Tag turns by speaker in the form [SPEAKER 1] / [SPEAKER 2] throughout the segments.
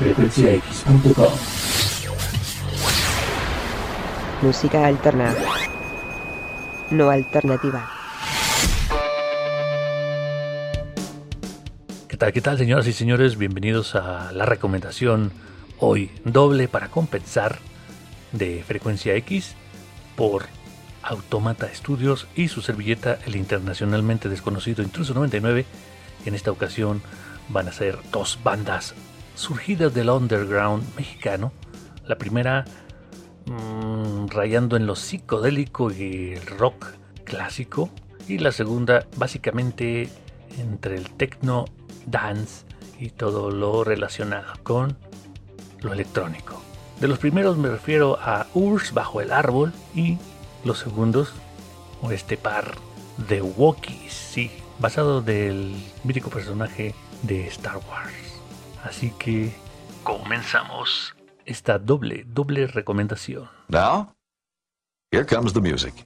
[SPEAKER 1] frecuenciax.com.
[SPEAKER 2] Música alterna. No alternativa.
[SPEAKER 3] ¿Qué tal, qué tal, señoras y señores? Bienvenidos a la recomendación hoy doble para compensar de Frecuencia X por Automata Studios y su servilleta, el internacionalmente desconocido Intruso 99. En esta ocasión van a ser dos bandas surgidas del underground mexicano. La primera mmm, rayando en lo psicodélico y el rock clásico. Y la segunda básicamente entre el techno, dance y todo lo relacionado con lo electrónico. De los primeros me refiero a Urs bajo el árbol y los segundos este par de Wookiees, sí, basado del mítico personaje de Star Wars. Así que comenzamos esta doble, doble recomendación.
[SPEAKER 4] Now, here comes the music.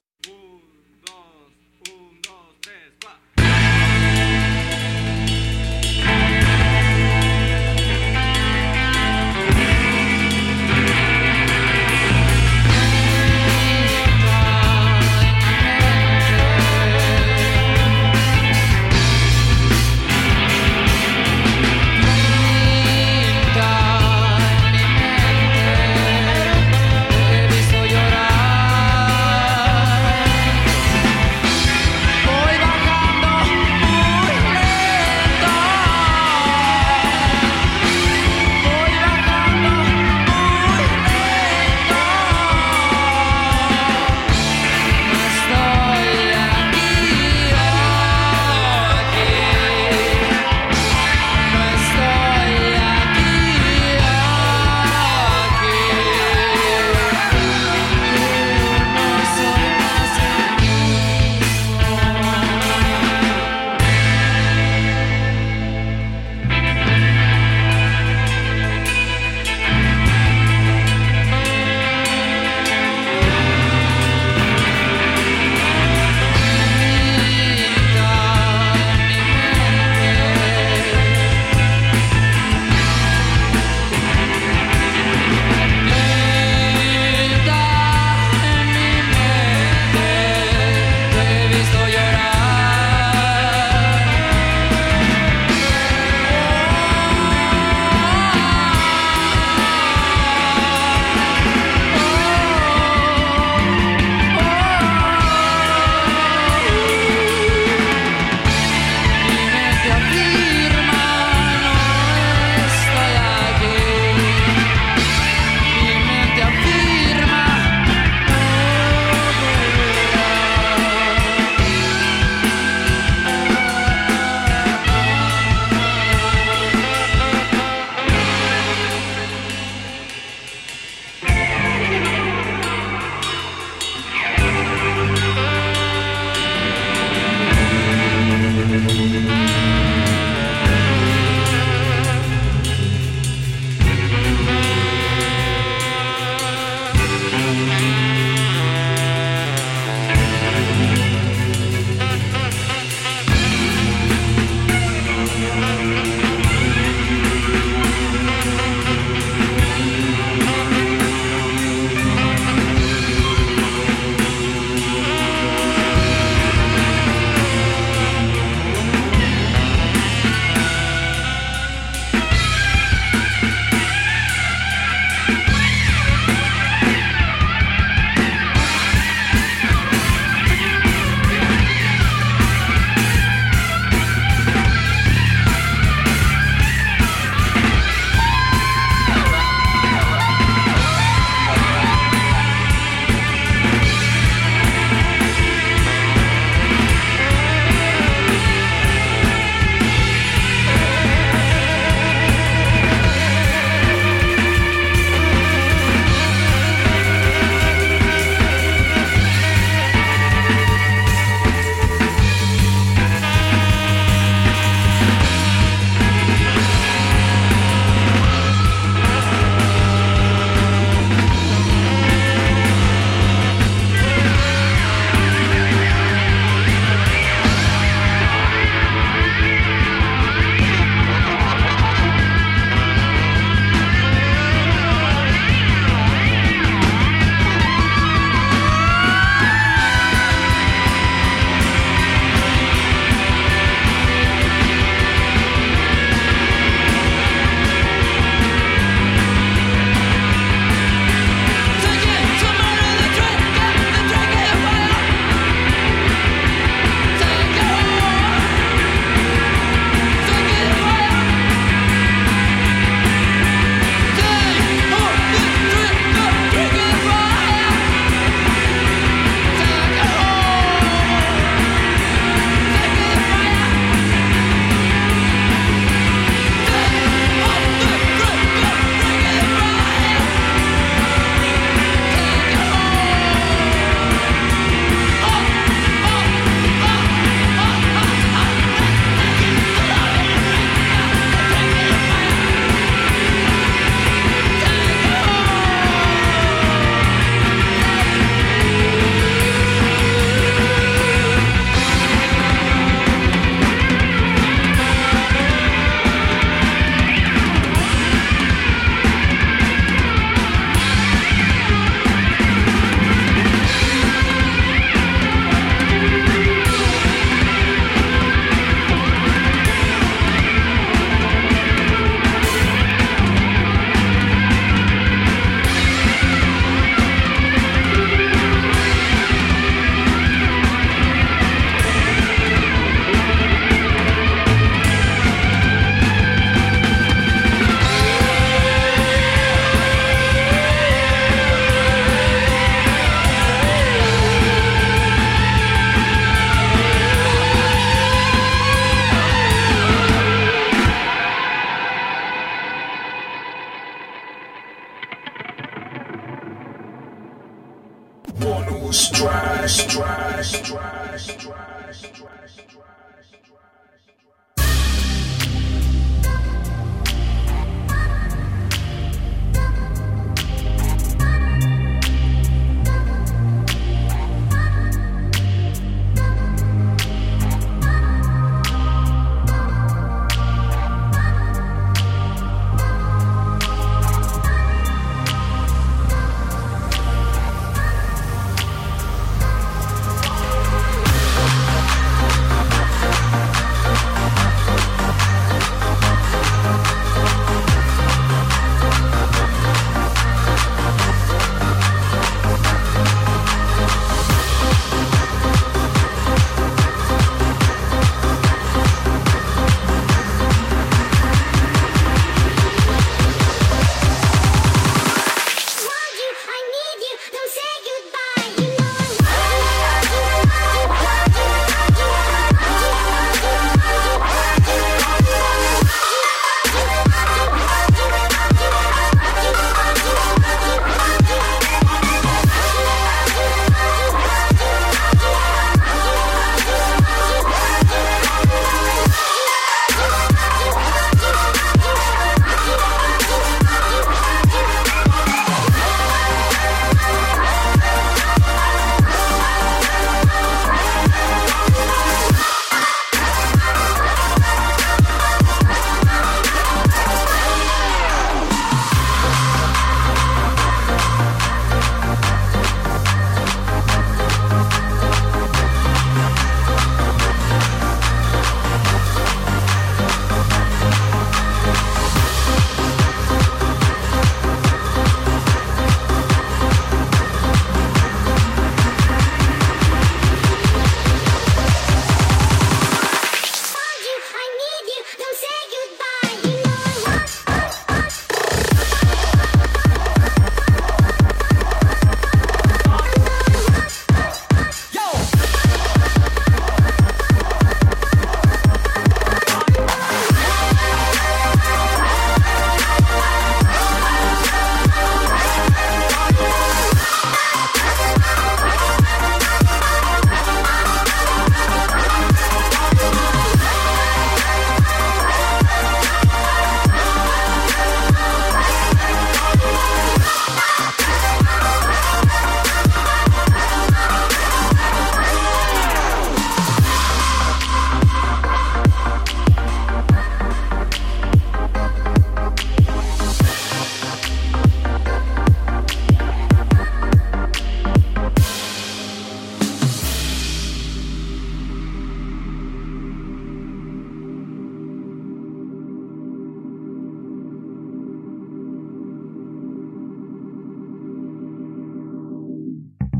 [SPEAKER 5] Strive, strive.